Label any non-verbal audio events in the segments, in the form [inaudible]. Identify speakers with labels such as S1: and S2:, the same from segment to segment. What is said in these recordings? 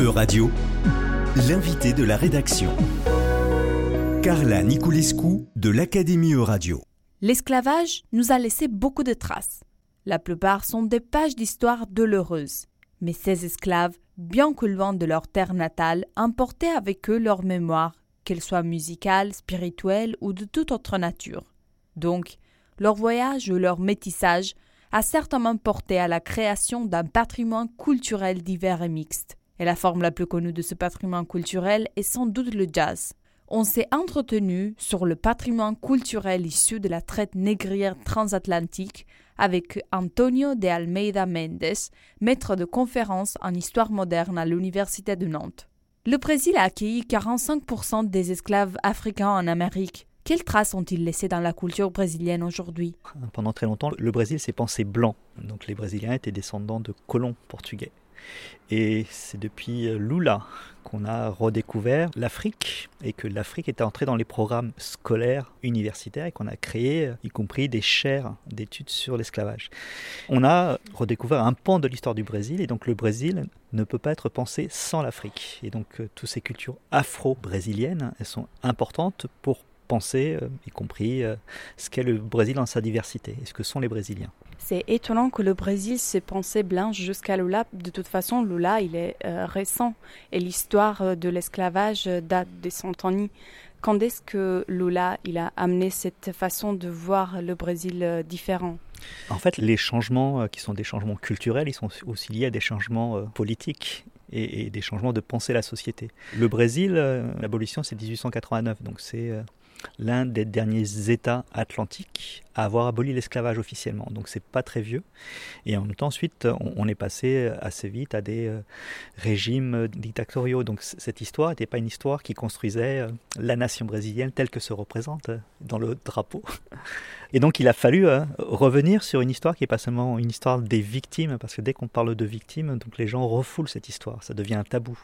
S1: E-Radio, l'invité de la rédaction. Carla Niculescu de l'Académie E-Radio.
S2: L'esclavage nous a laissé beaucoup de traces. La plupart sont des pages d'histoire douloureuses. Mais ces esclaves, bien que loin de leur terre natale, emportaient avec eux leur mémoire, qu'elle soit musicale, spirituelle ou de toute autre nature. Donc, leur voyage ou leur métissage a certainement porté à la création d'un patrimoine culturel divers et mixte. Et la forme la plus connue de ce patrimoine culturel est sans doute le jazz. On s'est entretenu sur le patrimoine culturel issu de la traite négrière transatlantique avec Antonio de Almeida Mendes, maître de conférences en histoire moderne à l'Université de Nantes. Le Brésil a accueilli 45% des esclaves africains en Amérique. Quelles traces ont-ils laissées dans la culture brésilienne aujourd'hui?
S3: Pendant très longtemps, le Brésil s'est pensé blanc. Donc les Brésiliens étaient descendants de colons portugais. Et c'est depuis Lula qu'on a redécouvert l'Afrique et que l'Afrique était entrée dans les programmes scolaires universitaires et qu'on a créé, y compris des chaires d'études sur l'esclavage. On a redécouvert un pan de l'histoire du Brésil et donc le Brésil ne peut pas être pensé sans l'Afrique. Et donc euh, toutes ces cultures afro-brésiliennes, elles sont importantes pour penser, euh, y compris euh, ce qu'est le Brésil dans sa diversité et ce que sont les Brésiliens.
S2: C'est étonnant que le Brésil s'est pensé blanche jusqu'à Lula. De toute façon, Lula, il est euh, récent et l'histoire de l'esclavage date des Santoni. Quand est-ce que Lula il a amené cette façon de voir le Brésil différent?
S3: En fait, les changements qui sont des changements culturels, ils sont aussi liés à des changements politiques et, et, des changements de penser la société. Le Brésil, l'abolition c'est 1889, donc c'est l'un des derniers États atlantiques à avoir aboli l'esclavage officiellement. Donc c'est pas très vieux. Et en même temps, ensuite, on, est passé assez vite à des euh, régimes dictatoriaux. Donc cette histoire n'était pas une histoire qui construisait euh, la nation brésilienne telle que se représente euh, dans le drapeau. [laughs] Et donc il a fallu revenir sur une histoire qui n'est pas seulement une histoire des victimes, parce que dès qu'on parle de victimes, donc les gens refoulent cette histoire, ça devient un tabou.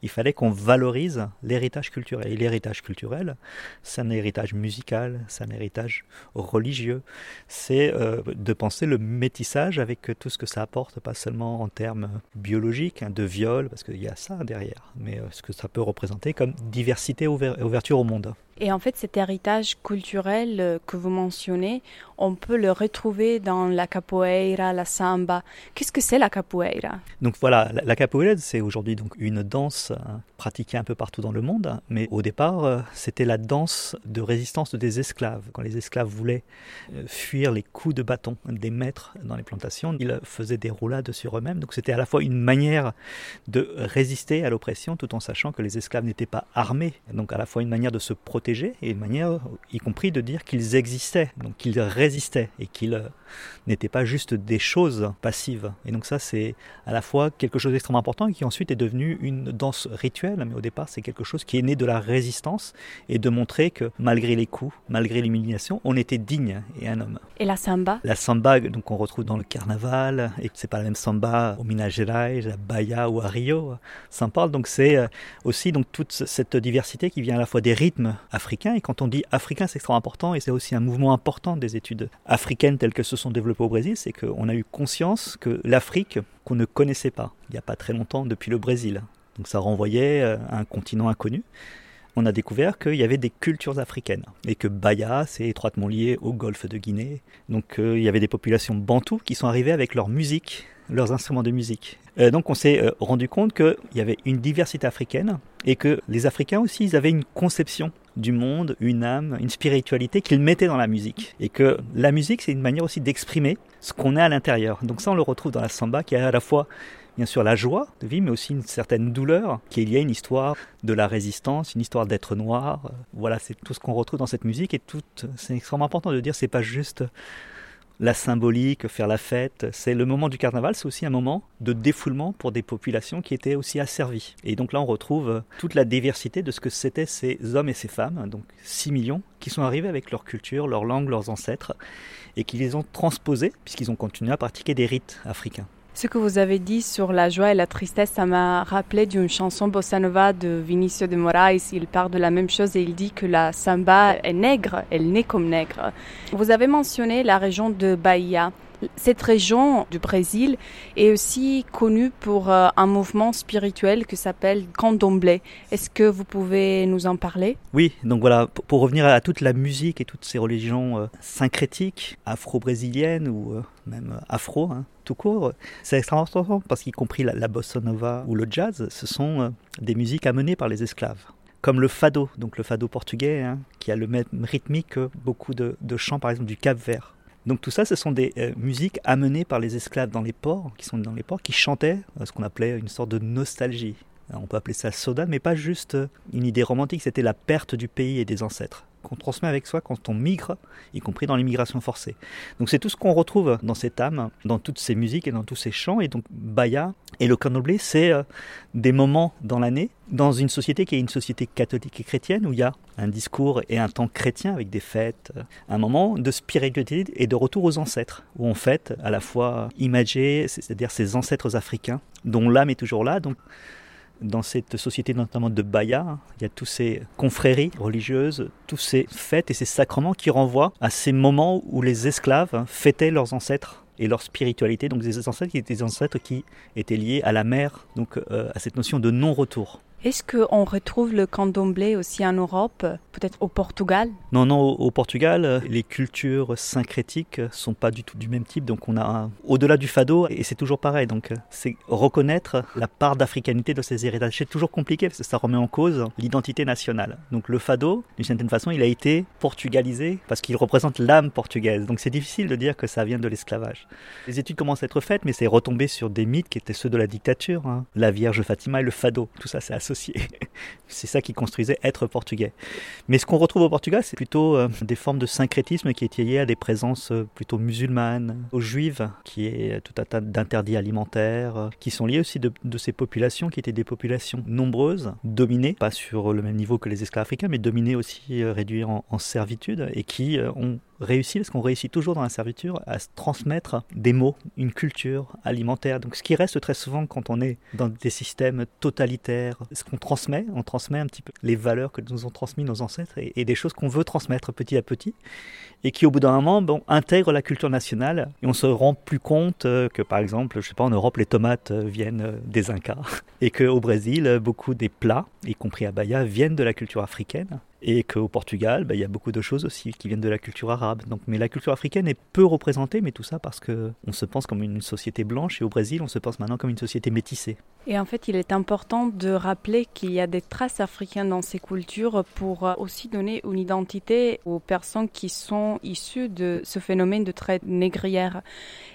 S3: Il fallait qu'on valorise l'héritage culturel. Et l'héritage culturel, c'est un héritage musical, c'est un héritage religieux, c'est euh, de penser le métissage avec tout ce que ça apporte, pas seulement en termes biologiques, hein, de viol, parce qu'il y a ça derrière, mais euh, ce que ça peut représenter comme diversité et ouverture au monde.
S2: Et en fait, cet héritage culturel euh, que vous mentionnez, on peut le retrouver dans la capoeira, la samba. Qu'est-ce que c'est la capoeira?
S3: Donc voilà, la, capoeira, c'est aujourd'hui donc une danse hein, pratiquée un peu partout dans le monde, mais au départ, euh, c'était la danse de résistance des esclaves. Quand les esclaves voulaient euh, fuir les coups de bâton des maîtres dans les plantations, ils faisaient des roulades sur eux-mêmes. Donc c'était à la fois une manière de résister à l'oppression, tout en sachant que les esclaves n'étaient pas armés. Donc à la fois une manière de se protéger et une manière, y compris, de dire qu'ils existaient, donc qu'ils résistaient et qu'ils euh, n'étaient pas juste des choses passives. Et donc ça, c'est à la fois quelque chose d'extrêmement important et qui ensuite est devenu une danse rituelle, mais au départ, c'est quelque chose qui est né de la résistance et de montrer que malgré les coups, malgré l'humiliation, on était digne et un homme.
S2: Et la samba?
S3: La samba, donc on retrouve dans le carnaval, et c'est pas la même samba au Minas Gerais, à Bahia ou à Rio. Ça en parle, donc c'est euh, aussi donc toute cette diversité qui vient à la fois des rythmes africain. Et quand on dit africain, c'est extrêmement important. Et c'est aussi un mouvement important des études africaines telles que se sont développées au Brésil. C'est qu'on a eu conscience que l'Afrique, qu'on ne connaissait pas il n'y a pas très longtemps depuis le Brésil, donc ça renvoyait euh, à un continent inconnu. On a découvert qu'il y avait des cultures africaines et que Bahia, c'est étroitement lié au golfe de Guinée. Donc euh, il y avait des populations bantoues qui sont arrivées avec leur musique, leurs instruments de musique. Euh, donc on s'est rendu compte qu'il y avait une diversité africaine et que les Africains aussi, ils avaient une conception du monde, une âme, une spiritualité qu'ils mettaient dans la musique. Et que la musique, c'est une manière aussi d'exprimer ce qu'on est à l'intérieur. Donc ça, on le retrouve dans la samba, qui a à la fois, bien sûr, la joie de vivre, mais aussi une certaine douleur, qui est liée à une histoire de la résistance, une histoire d'être noir. Voilà, c'est tout ce qu'on retrouve dans cette musique. Et tout, c'est extrêmement important de dire, c'est pas juste la symbolique, faire la fête. C'est le moment du carnaval, c'est aussi un moment de défoulement pour des populations qui étaient aussi asservies. Et donc là, on retrouve toute la diversité de ce que c'étaient ces hommes et ces femmes, donc 6 millions, qui sont arrivés avec leur culture, leur langue, leurs ancêtres, et qui les ont transposés, puisqu'ils ont continué à pratiquer des rites africains.
S2: Ce que vous avez dit sur la joie et la tristesse, ça m'a rappelé d'une chanson bossa nova de Vinicio de Moraes. Il parle de la même chose et il dit que la samba est nègre, elle naît comme nègre. Vous avez mentionné la région de Bahia. Cette région du Brésil est aussi connue pour euh, un mouvement spirituel qui s'appelle Candomblé. Est-ce que vous pouvez nous en parler?
S3: Oui, donc voilà, pour revenir à toute la musique et toutes ces religions euh, syncrétiques, afro-brésiliennes ou euh, même afro, hein, tout court, c'est important parce qu'y compris la, bossa nova ou le jazz, ce sont des musiques amenées par les esclaves comme le fado, donc le fado portugais, hein, qui a le même rythmique que beaucoup de, chants, par exemple, du Cap Vert. Donc tout ça, ce sont des euh, musiques amenées par les esclaves dans les ports, qui sont dans les ports, qui chantaient euh, ce qu'on appelait une sorte de nostalgie. on peut appeler ça soda, mais pas juste euh, une idée romantique, c'était la perte du pays et des ancêtres qu'on transmet avec soi quand on migre, y compris dans l'immigration forcée. Donc c'est tout ce qu'on retrouve dans cette âme, dans toutes ces musiques et dans tous ces chants. Et donc Baya et le candomblé, c'est des moments dans l'année, dans une société qui est une société catholique et chrétienne, où il y a un discours et un temps chrétien avec des fêtes, un moment de spiritualité et de retour aux ancêtres, où on fête à la fois imagé, c'est-à-dire ces ancêtres africains, dont l'âme est toujours là. Dans cette société notamment de Baya, il y a tous ces confréries religieuses, tous ces fêtes et ces sacrements qui renvoient à ces moments où les esclaves fêtaient leurs ancêtres et leur spiritualité, donc des ancêtres qui étaient des ancêtres qui étaient liés à la mer, donc euh, à cette notion de non-retour.
S2: Est-ce qu'on retrouve le candomblé aussi en Europe, peut-être au Portugal?
S3: Non, non, au, Portugal, les cultures syncrétiques sont pas du tout du même type. Donc on a au-delà du fado, et c'est toujours pareil. Donc c'est reconnaître la part d'africanité de ces héritages. C'est toujours compliqué parce que ça remet en cause l'identité nationale. Donc le fado, d'une certaine façon, il a été portugalisé parce qu'il représente l'âme portugaise. Donc c'est difficile de dire que ça vient de l'esclavage. Les études commencent à être faites, mais c'est retombé sur des mythes qui étaient ceux de la dictature. Hein. La Vierge Fatima et le fado. Tout ça, c'est associé [laughs] C'est ça qui construisait être portugais. Mais ce qu'on retrouve au Portugal, c'est plutôt euh, des formes de syncrétisme qui étaient liées à des présences euh, plutôt musulmanes, aux juives, qui est tout un tas d'interdits alimentaires, euh, qui sont liés aussi de, ces populations qui étaient des populations nombreuses, dominées, pas sur le même niveau que les esclaves africains, mais dominées aussi, réduites en servitude, et qui ont réussi, parce qu'on réussit toujours dans la servitude, à transmettre des mots, une culture alimentaire. Donc ce qui reste très souvent quand on est dans des systèmes totalitaires, ce qu'on transmet, on transmet un petit peu les valeurs que nous ont transmis nos ancêtres et, des choses qu'on veut transmettre petit à petit et qui au bout d'un moment intègrent la culture nationale et on se rend plus compte euh, que par exemple, je sais pas, en Europe les tomates euh, viennent euh, des Incas [laughs] et qu'au Brésil beaucoup des plats, y compris à Bahia, viennent de la culture africaine et qu'au Portugal, bah, il y a beaucoup de choses aussi qui viennent de la culture arabe. Donc, mais la culture africaine est peu représentée, mais tout ça parce que on se pense comme une société blanche et au Brésil, on se pense maintenant comme une société métissée.
S2: Et en fait, il est important de rappeler qu'il y a des traces africaines dans ces cultures pour aussi donner une identité aux personnes qui sont issues de ce phénomène de traite négrière.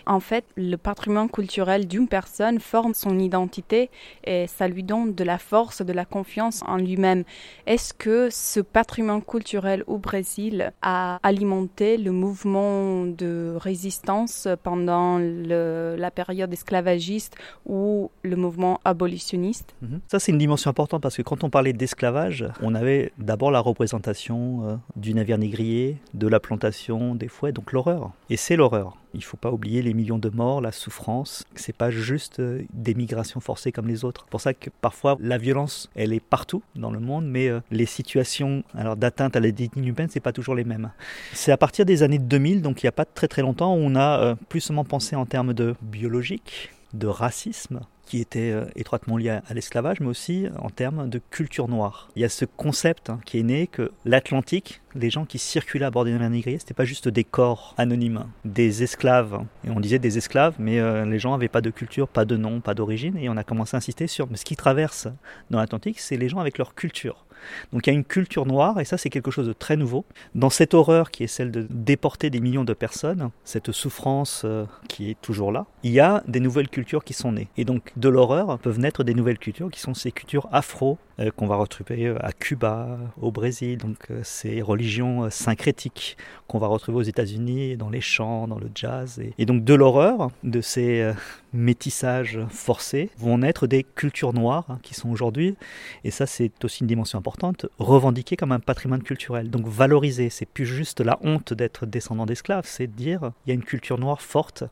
S2: En fait, le patrimoine culturel d'une personne forme son identité et ça lui donne de la force, de la confiance en lui-même. Est-ce que ce patrimoine culturel au Brésil a alimenté le mouvement de résistance pendant la période esclavagiste ou le mouvement abolitionniste
S3: mhm. Ça, c'est une dimension importante parce que quand on parlait d'esclavage, on avait d'abord la représentation euh, du navire négrier, de la plantation, des fouets, donc l'horreur. Et c'est l'horreur. Il faut pas oublier les millions de morts, la souffrance. C'est pas juste euh, des migrations forcées comme les autres. C'est pour ça que parfois la violence, elle est partout dans le monde, mais euh, les situations alors d'atteinte à la dignité humaine, c'est pas toujours les mêmes. C'est à partir des années 2000, donc il n'y a pas très très longtemps, où on a euh, plus seulement pensé en termes de biologique, de racisme, qui était euh, étroitement lié à, l'esclavage, mais aussi en termes de culture noire. Il y a ce concept hein, qui est né que l'Atlantique, les gens qui circulaient à bord des navires c'était pas juste des corps anonymes, des esclaves. Et on disait des esclaves, mais euh, les gens n'avaient pas de culture, pas de nom, pas d'origine, et on a commencé à insister sur mais ce qui traverse dans l'Atlantique, c'est les gens avec leur culture. Donc il y a une culture noire, et ça c'est quelque chose de très nouveau. Dans cette horreur qui est celle de déporter des millions de personnes, cette souffrance euh, qui est toujours là, il y a des nouvelles cultures qui sont nées. Et donc de l'horreur peuvent naître des nouvelles cultures qui sont ces cultures afro qu'on va retrouver euh, à Cuba, au Brésil, donc ces religions syncrétiques qu'on va retrouver aux États-Unis, dans les chants, dans le jazz. Et, donc de l'horreur, de ces métissages forcés, vont naître des cultures noires qui sont aujourd'hui, et ça c'est aussi une dimension importante revendiquer comme un patrimoine culturel. Donc valoriser, c'est plus juste la honte d'être descendant d'esclaves, c'est dire il y a une culture noire forte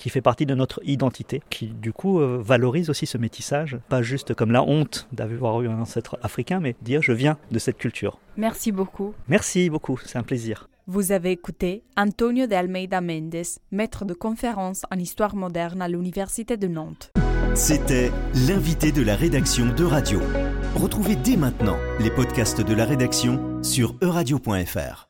S3: qui fait partie de notre identité, qui du coup euh, valorise aussi ce métissage, pas juste comme la honte d'avoir eu un ancêtre africain, mais dire je viens de cette culture.
S2: Merci beaucoup.
S3: Merci beaucoup, c'est un plaisir.
S2: Vous avez écouté Antonio de Almeida Mendes, maître de conférence en histoire moderne à l'Université de Nantes.
S1: C'était l'invité de la rédaction de Radio. Retrouvez dès maintenant les podcasts de la rédaction sur euradio.fr.